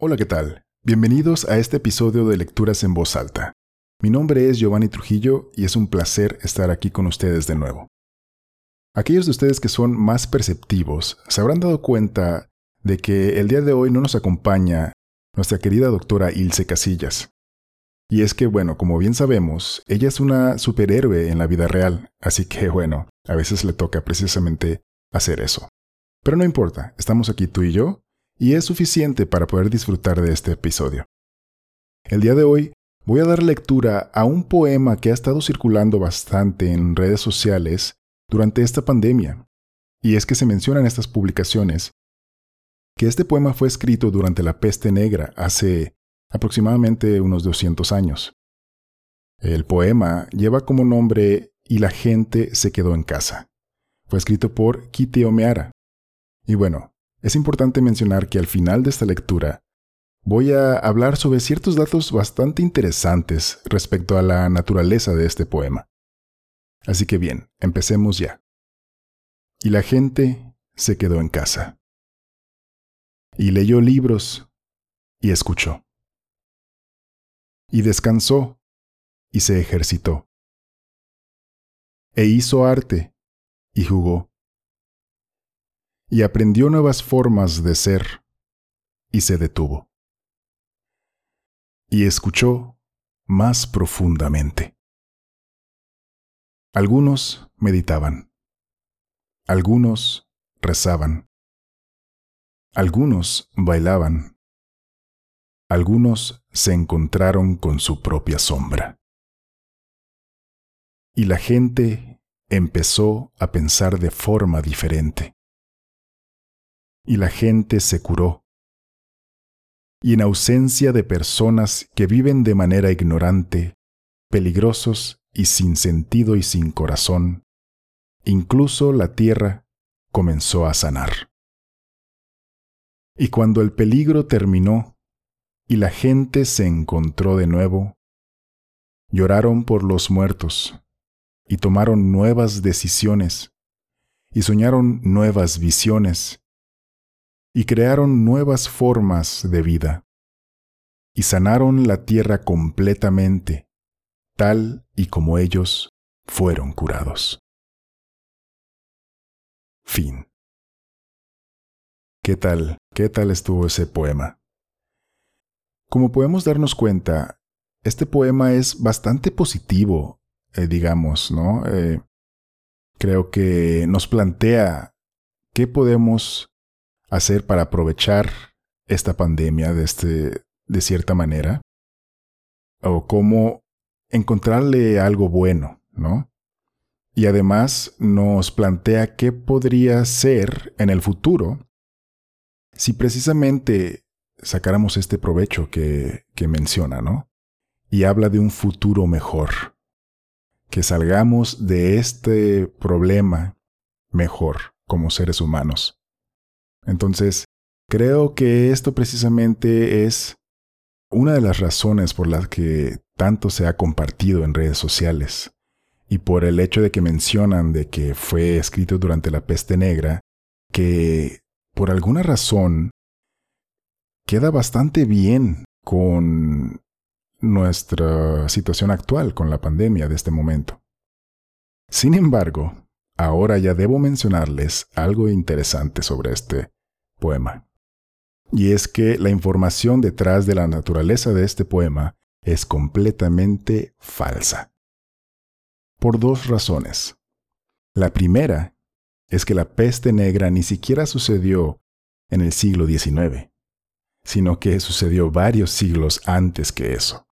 Hola, ¿qué tal? Bienvenidos a este episodio de Lecturas en Voz Alta. Mi nombre es Giovanni Trujillo y es un placer estar aquí con ustedes de nuevo. Aquellos de ustedes que son más perceptivos se habrán dado cuenta de que el día de hoy no nos acompaña nuestra querida doctora Ilse Casillas. Y es que, bueno, como bien sabemos, ella es una superhéroe en la vida real, así que, bueno, a veces le toca precisamente hacer eso. Pero no importa, estamos aquí tú y yo, y es suficiente para poder disfrutar de este episodio. El día de hoy voy a dar lectura a un poema que ha estado circulando bastante en redes sociales durante esta pandemia, y es que se menciona en estas publicaciones que este poema fue escrito durante la peste negra hace aproximadamente unos 200 años. El poema lleva como nombre Y la gente se quedó en casa. Fue escrito por Kitty Omeara. Y bueno, es importante mencionar que al final de esta lectura voy a hablar sobre ciertos datos bastante interesantes respecto a la naturaleza de este poema. Así que bien, empecemos ya. Y la gente se quedó en casa. Y leyó libros y escuchó. Y descansó y se ejercitó. E hizo arte y jugó y aprendió nuevas formas de ser y se detuvo. Y escuchó más profundamente. Algunos meditaban, algunos rezaban, algunos bailaban, algunos se encontraron con su propia sombra. Y la gente empezó a pensar de forma diferente y la gente se curó. Y en ausencia de personas que viven de manera ignorante, peligrosos y sin sentido y sin corazón, incluso la tierra comenzó a sanar. Y cuando el peligro terminó y la gente se encontró de nuevo, lloraron por los muertos y tomaron nuevas decisiones y soñaron nuevas visiones y crearon nuevas formas de vida, y sanaron la tierra completamente, tal y como ellos fueron curados. Fin. ¿Qué tal? ¿Qué tal estuvo ese poema? Como podemos darnos cuenta, este poema es bastante positivo, eh, digamos, ¿no? Eh, creo que nos plantea qué podemos hacer para aprovechar esta pandemia de, este, de cierta manera? ¿O cómo encontrarle algo bueno, ¿no? Y además nos plantea qué podría ser en el futuro si precisamente sacáramos este provecho que, que menciona, ¿no? Y habla de un futuro mejor, que salgamos de este problema mejor como seres humanos. Entonces, creo que esto precisamente es una de las razones por las que tanto se ha compartido en redes sociales y por el hecho de que mencionan de que fue escrito durante la peste negra, que por alguna razón queda bastante bien con nuestra situación actual, con la pandemia de este momento. Sin embargo, ahora ya debo mencionarles algo interesante sobre este poema. Y es que la información detrás de la naturaleza de este poema es completamente falsa. Por dos razones. La primera es que la peste negra ni siquiera sucedió en el siglo XIX, sino que sucedió varios siglos antes que eso.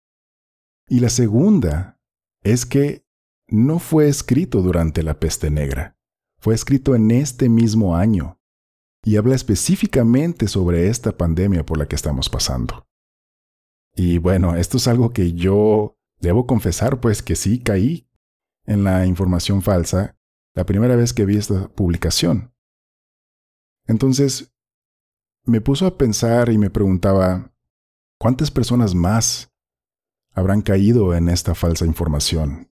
Y la segunda es que no fue escrito durante la peste negra, fue escrito en este mismo año, y habla específicamente sobre esta pandemia por la que estamos pasando. Y bueno, esto es algo que yo debo confesar, pues que sí caí en la información falsa la primera vez que vi esta publicación. Entonces, me puso a pensar y me preguntaba, ¿cuántas personas más habrán caído en esta falsa información?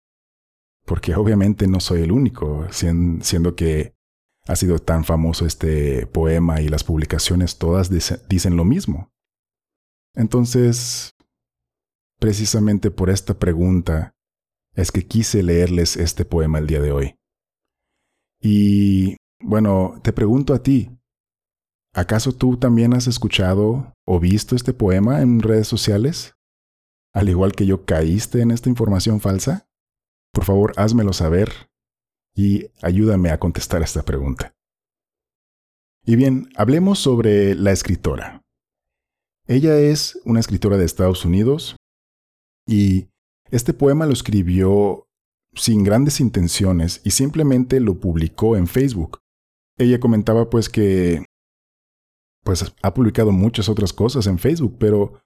Porque obviamente no soy el único, siendo que ha sido tan famoso este poema y las publicaciones todas dicen lo mismo. Entonces, precisamente por esta pregunta es que quise leerles este poema el día de hoy. Y bueno, te pregunto a ti, ¿acaso tú también has escuchado o visto este poema en redes sociales? Al igual que yo caíste en esta información falsa? Por favor, házmelo saber y ayúdame a contestar esta pregunta. Y bien, hablemos sobre la escritora. Ella es una escritora de Estados Unidos y este poema lo escribió sin grandes intenciones y simplemente lo publicó en Facebook. Ella comentaba pues que pues ha publicado muchas otras cosas en Facebook, pero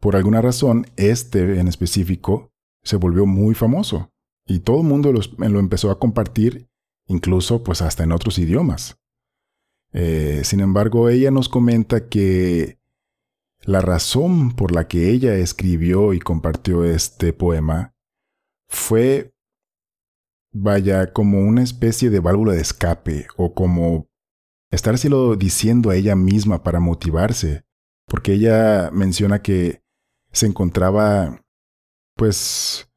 por alguna razón este en específico se volvió muy famoso y todo el mundo lo, empezó a compartir, incluso pues hasta en otros idiomas. Eh, sin embargo, ella nos comenta que la razón por la que ella escribió y compartió este poema fue, vaya, como una especie de válvula de escape o como estárselo diciendo a ella misma para motivarse, porque ella menciona que se encontraba, pues,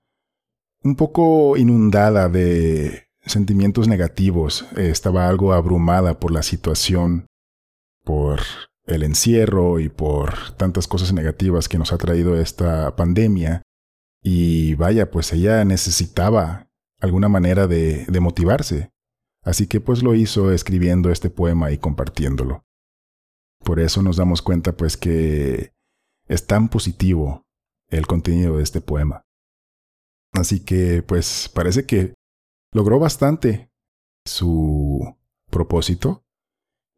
un poco inundada de sentimientos negativos, eh, estaba algo abrumada por la situación, por el encierro y por tantas cosas negativas que nos ha traído esta pandemia. Y vaya, pues ella necesitaba alguna manera de, de motivarse. Así que pues lo hizo escribiendo este poema y compartiéndolo. Por eso nos damos cuenta pues que es tan positivo el contenido de este poema. Así que pues parece que logró bastante su propósito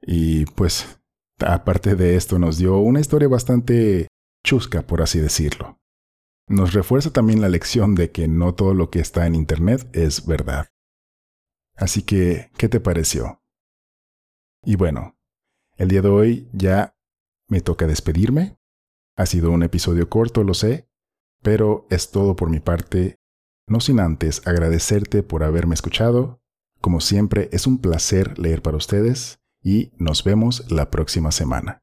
y pues aparte de esto nos dio una historia bastante chusca, por así decirlo. Nos refuerza también la lección de que no todo lo que está en Internet es verdad. Así que, ¿qué te pareció? Y bueno, el día de hoy ya me toca despedirme. Ha sido un episodio corto, lo sé, pero es todo por mi parte, no sin antes agradecerte por haberme escuchado. Como siempre, es un placer leer para ustedes y nos vemos la próxima semana.